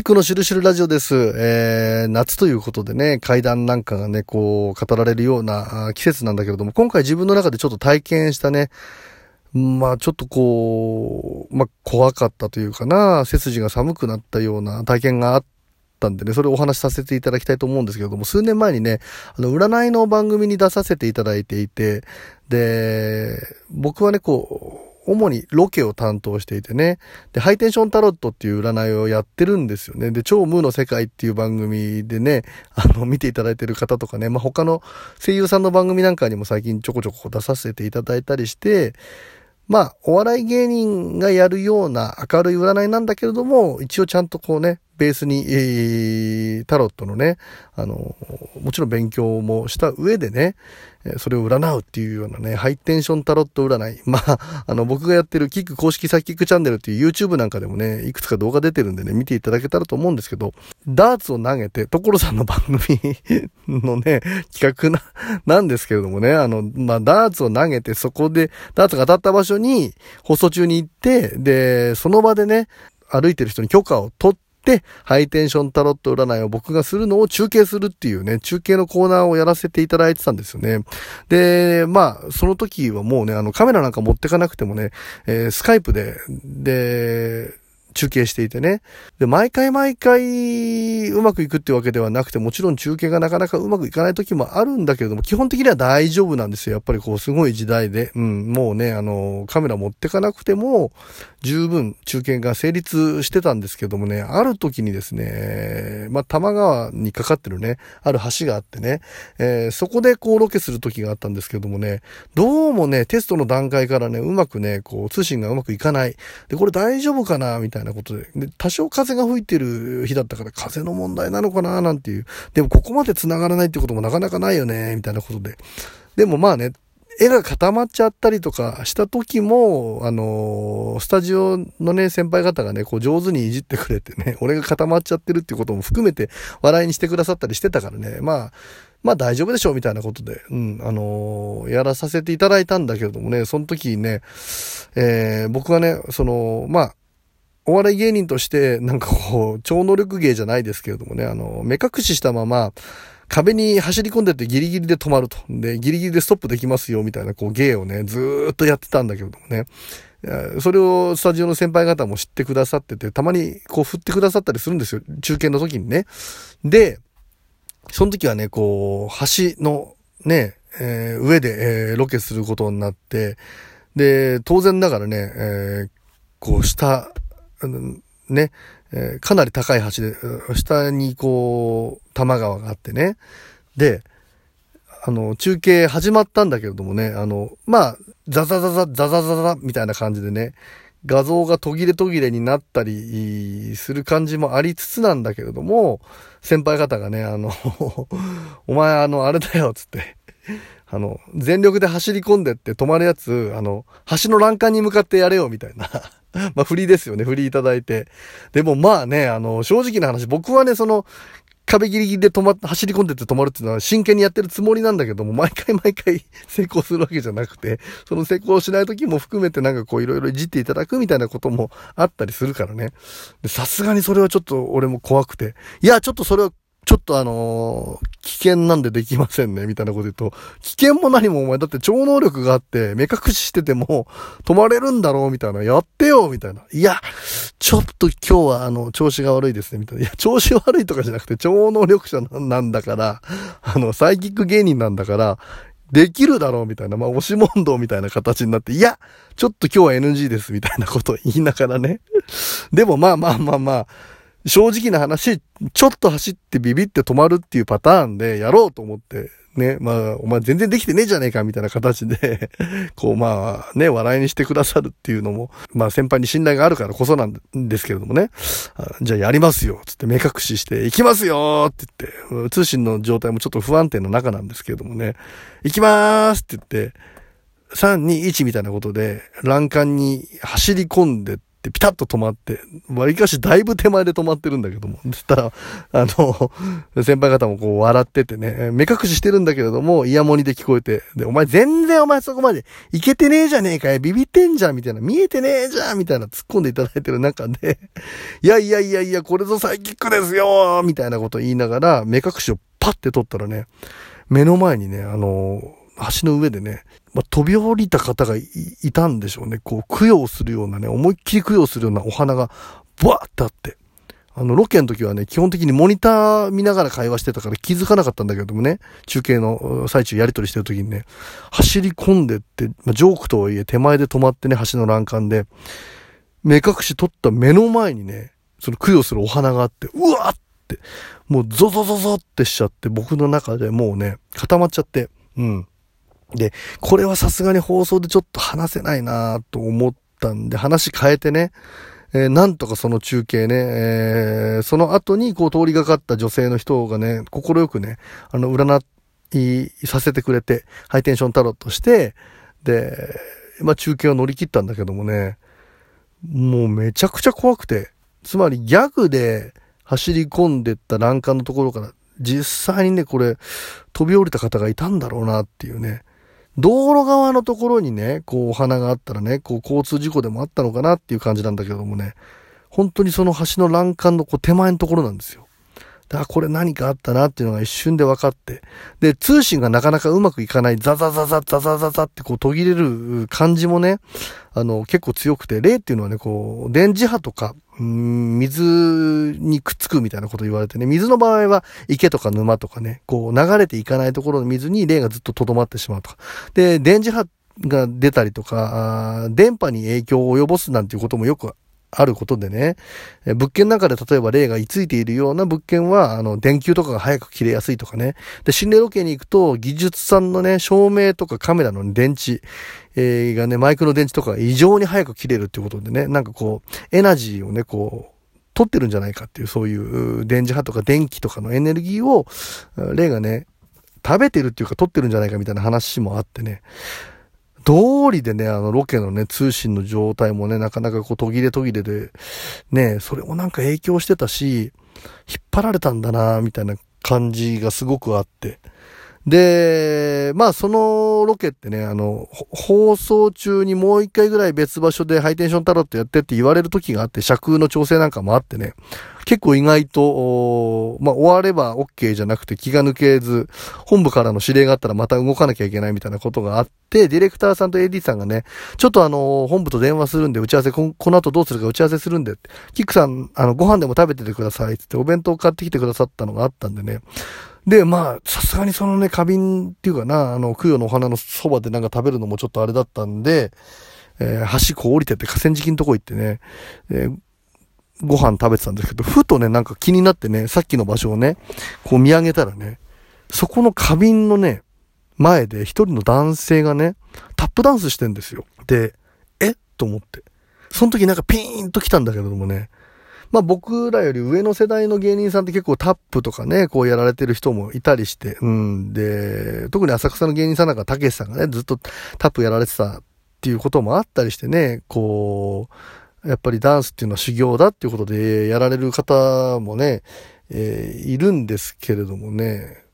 キックのシュルシュルラジオです。えー、夏ということでね、階段なんかがね、こう、語られるような季節なんだけれども、今回自分の中でちょっと体験したね、まあちょっとこう、まあ怖かったというかな、背筋が寒くなったような体験があったんでね、それをお話しさせていただきたいと思うんですけれども、数年前にね、あの、占いの番組に出させていただいていて、で、僕はね、こう、主にロケを担当していてね。で、ハイテンションタロットっていう占いをやってるんですよね。で、超無の世界っていう番組でね、あの、見ていただいてる方とかね、まあ、他の声優さんの番組なんかにも最近ちょこちょこ出させていただいたりして、まあ、お笑い芸人がやるような明るい占いなんだけれども、一応ちゃんとこうね、ベースに、えー、タロットのね、あの、もちろん勉強もした上でね、それを占うっていうようなね、ハイテンションタロット占い。まあ、あの、僕がやってるキック公式サイキックチャンネルっていう YouTube なんかでもね、いくつか動画出てるんでね、見ていただけたらと思うんですけど、ダーツを投げて、所さんの番組 のね、企画な、なんですけれどもね、あの、まあ、ダーツを投げて、そこで、ダーツが当たった場所に、放送中に行って、で、その場でね、歩いてる人に許可を取って、ハイテンションタロット占いを僕がするのを中継するっていうね、中継のコーナーをやらせていただいてたんですよね。で、まあ、その時はもうね、あの、カメラなんか持ってかなくてもね、えー、スカイプで、で、中継していてね。で、毎回毎回うまくいくってわけではなくて、もちろん中継がなかなかうまくいかない時もあるんだけれども、基本的には大丈夫なんですよ。やっぱりこう、すごい時代で。うん、もうね、あの、カメラ持ってかなくても、十分中継が成立してたんですけどもね、ある時にですね、まあ、玉川にかかってるね、ある橋があってね、えー、そこでこうロケする時があったんですけどもね、どうもね、テストの段階からね、うまくね、こう、通信がうまくいかない。で、これ大丈夫かなみたいないなことで。で、多少風が吹いてる日だったから風の問題なのかななんていう。でもここまで繋がらないってこともなかなかないよね、みたいなことで。でもまあね、絵が固まっちゃったりとかした時も、あのー、スタジオのね、先輩方がね、こう上手にいじってくれてね、俺が固まっちゃってるっていうことも含めて笑いにしてくださったりしてたからね、まあ、まあ大丈夫でしょうみたいなことで、うん、あのー、やらさせていただいたんだけれどもね、その時ね、えー、僕がね、その、まあ、お笑い芸人として、なんかこう、超能力芸じゃないですけれどもね、あの、目隠ししたまま、壁に走り込んでってギリギリで止まると。で、ギリギリでストップできますよ、みたいな、こう、芸をね、ずーっとやってたんだけどもね。それをスタジオの先輩方も知ってくださってて、たまにこう振ってくださったりするんですよ。中継の時にね。で、その時はね、こう、橋のね、えー、上で、えー、ロケすることになって、で、当然ながらね、えー、こう、下、ね、え、かなり高い橋で、下にこう、多摩川があってね。で、あの、中継始まったんだけれどもね、あの、まあ、ザザザザ、ザザザザみたいな感じでね、画像が途切れ途切れになったりする感じもありつつなんだけれども、先輩方がね、あの お前あの、あれだよ、つって、あの、全力で走り込んでって止まるやつ、あの、橋の欄干に向かってやれよ、みたいな まあ、振りですよね。振りいただいて。でもまあね、あの、正直な話、僕はね、その、壁ギリギリで止まっ、走り込んでって止まるっていうのは真剣にやってるつもりなんだけども、毎回毎回 成功するわけじゃなくて、その成功しない時も含めてなんかこういろいろいじっていただくみたいなこともあったりするからね。さすがにそれはちょっと俺も怖くて。いや、ちょっとそれはちょっとあのー、危険なんでできませんね、みたいなこと言うと、危険も何もお前だって超能力があって、目隠ししてても止まれるんだろう、みたいな、やってよ、みたいな。いや、ちょっと今日はあの、調子が悪いですね、みたいな。いや、調子悪いとかじゃなくて、超能力者なんだから、あの、サイキック芸人なんだから、できるだろうみたいな、まあ、押し問答みたいな形になって、いや、ちょっと今日は NG ですみたいなことを言いながらね。でもまあまあまあまあ、正直な話、ちょっと走ってビビって止まるっていうパターンでやろうと思って、ね、まあ、お前全然できてねえじゃねえかみたいな形で こうまあね、笑いにしてくださるっていうのも、まあ先輩に信頼があるからこそなんですけれどもね、じゃあやりますよつって目隠しして、行きますよって言って、通信の状態もちょっと不安定な中なんですけれどもね、行きまーすって言って、3、2、1みたいなことで、欄干に走り込んでっってピタッと止まって、わりかしだいぶ手前で止まってるんだけども、そしたら、あの、先輩方もこう笑っててね、目隠ししてるんだけれども、イヤモニで聞こえて、で、お前全然お前そこまでいけてねえじゃねえかよ、ビビってんじゃん、みたいな、見えてねえじゃん、みたいな突っ込んでいただいてる中で、いやいやいやいや、これぞサイキックですよみたいなこと言いながら、目隠しをパッて取ったらね、目の前にね、あの、橋の上でね、まあ、飛び降りた方がいたんでしょうね。こう、供養するようなね、思いっきり供養するようなお花が、ブワーってあって。あの、ロケの時はね、基本的にモニター見ながら会話してたから気づかなかったんだけどもね、中継の最中やりとりしてる時にね、走り込んでって、まあ、ジョークとはいえ手前で止まってね、橋の欄干で、目隠し取った目の前にね、その供養するお花があって、うわーって、もうゾゾゾゾってしちゃって、僕の中でもうね、固まっちゃって、うん。で、これはさすがに放送でちょっと話せないなと思ったんで、話変えてね、えー、なんとかその中継ね、えー、その後にこう通りがかった女性の人がね、心よくね、あの、占いさせてくれて、ハイテンションタロットして、で、まあ中継を乗り切ったんだけどもね、もうめちゃくちゃ怖くて、つまりギャグで走り込んでった欄干のところから実際にね、これ、飛び降りた方がいたんだろうなっていうね。道路側のところにね、こうお花があったらね、こう交通事故でもあったのかなっていう感じなんだけどもね、本当にその橋の欄干のこう手前のところなんですよ。だからこれ何かあったなっていうのが一瞬で分かって。で、通信がなかなかうまくいかない、ザザザザザザザザってこう途切れる感じもね、あの、結構強くて、霊っていうのはね、こう、電磁波とか、水にくっつくみたいなこと言われてね、水の場合は池とか沼とかね、こう流れていかないところの水に霊がずっと留まってしまうとか。で、電磁波が出たりとか、電波に影響を及ぼすなんていうこともよくあることでね、物件の中で例えば霊が居ついているような物件は、あの、電球とかが早く切れやすいとかね。で、心霊ロケに行くと、技術さんのね、照明とかカメラの電池、えー、がね、マイクの電池とかが異常に早く切れるっていうことでね、なんかこう、エナジーをね、こう、取ってるんじゃないかっていう、そういう電磁波とか電気とかのエネルギーを、霊がね、食べてるっていうか取ってるんじゃないかみたいな話もあってね、通りでね、あのロケのね、通信の状態もね、なかなかこう途切れ途切れで、ね、それもなんか影響してたし、引っ張られたんだな、みたいな感じがすごくあって。で、まあそのロケってね、あの、放送中にもう一回ぐらい別場所でハイテンションタロットやってって言われる時があって、尺の調整なんかもあってね、結構意外と、まあ終われば OK じゃなくて気が抜けず、本部からの指令があったらまた動かなきゃいけないみたいなことがあって、ディレクターさんと AD さんがね、ちょっとあの、本部と電話するんで打ち合わせこ、の後どうするか打ち合わせするんで、キックさん、あの、ご飯でも食べててくださいってってお弁当買ってきてくださったのがあったんでね、で、まあ、さすがにそのね、花瓶っていうかな、あの、供養のお花のそばでなんか食べるのもちょっとあれだったんで、えー、橋こう降りてって河川敷のとこ行ってね、えー、ご飯食べてたんですけど、ふとね、なんか気になってね、さっきの場所をね、こう見上げたらね、そこの花瓶のね、前で一人の男性がね、タップダンスしてんですよ。で、えと思って。その時なんかピーンと来たんだけどもね、まあ僕らより上の世代の芸人さんって結構タップとかね、こうやられてる人もいたりして、うん。で、特に浅草の芸人さんなんかたけしさんがね、ずっとタップやられてたっていうこともあったりしてね、こう、やっぱりダンスっていうのは修行だっていうことでやられる方もね、えー、いるんですけれどもね、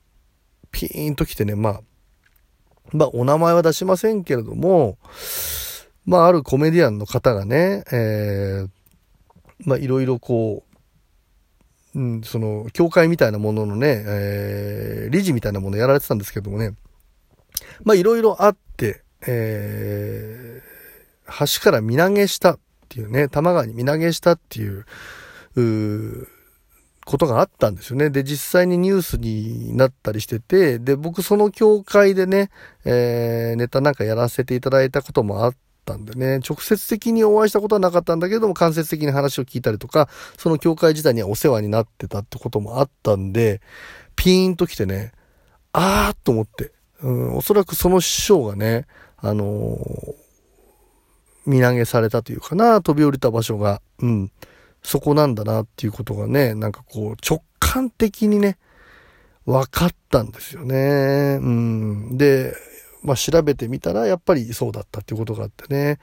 ピーンと来てね、まあ、まあお名前は出しませんけれども、まああるコメディアンの方がね、えー、まあ、いろいろこう、うん、その、教会みたいなもののね、えー、理事みたいなものやられてたんですけどもね、まあ、いろいろあって、えー、橋から身投げしたっていうね、玉川に身投げしたっていう、うことがあったんですよね。で、実際にニュースになったりしてて、で、僕その教会でね、えー、ネタなんかやらせていただいたこともあっったんでね、直接的にお会いしたことはなかったんだけども、間接的に話を聞いたりとか、その教会自体にはお世話になってたってこともあったんで、ピーンと来てね、あーっと思って、うん、おそらくその師匠がね、あのー、見投げされたというかな、飛び降りた場所が、うん、そこなんだなっていうことがね、なんかこう、直感的にね、分かったんですよね。うん。で、まあ、調べてみたら、やっぱりそうだったっていうことがあってね、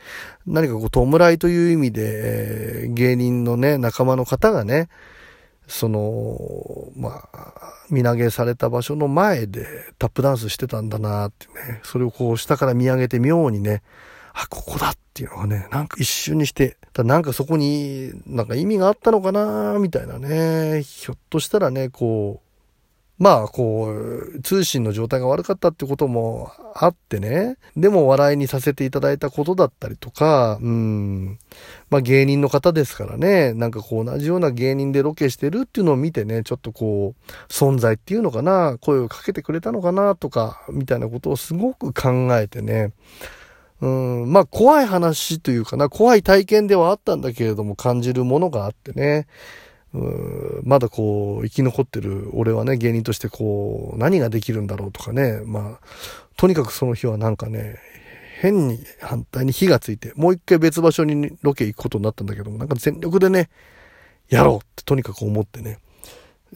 何かこう、弔いという意味で、えー、芸人のね、仲間の方がね、その、まあ、見投げされた場所の前でタップダンスしてたんだなってね、それをこう下から見上げて妙にね、あ、ここだっていうのがね、なんか一瞬にして、だなんかそこになんか意味があったのかなみたいなね、ひょっとしたらね、こう、まあ、こう、通信の状態が悪かったってこともあってね、でも笑いにさせていただいたことだったりとか、うん、まあ芸人の方ですからね、なんかこう同じような芸人でロケしてるっていうのを見てね、ちょっとこう、存在っていうのかな、声をかけてくれたのかなとか、みたいなことをすごく考えてね、うん、まあ怖い話というかな、怖い体験ではあったんだけれども感じるものがあってね、まだこう、生き残ってる俺はね、芸人としてこう、何ができるんだろうとかね、まあ、とにかくその日はなんかね、変に反対に火がついて、もう一回別場所にロケ行くことになったんだけども、なんか全力でね、やろうってとにかく思ってね、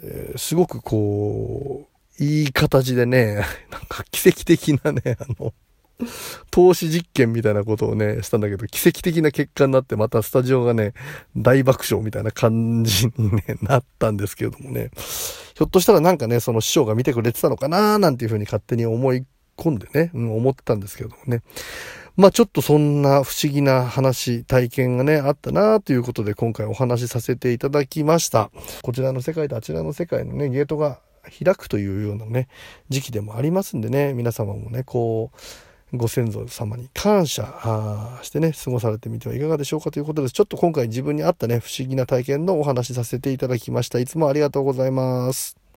えー、すごくこう、いい形でね、なんか奇跡的なね、あの、投資実験みたいなことをね、したんだけど、奇跡的な結果になって、またスタジオがね、大爆笑みたいな感じに、ね、なったんですけれどもね、ひょっとしたらなんかね、その師匠が見てくれてたのかななんていうふうに勝手に思い込んでね、うん、思ってたんですけどもね。まあちょっとそんな不思議な話、体験がね、あったなということで今回お話しさせていただきました。こちらの世界とあちらの世界のね、ゲートが開くというようなね、時期でもありますんでね、皆様もね、こう、ご先祖様に感謝してね、過ごされてみてはいかがでしょうかということです。ちょっと今回自分に合ったね、不思議な体験のお話しさせていただきました。いつもありがとうございます。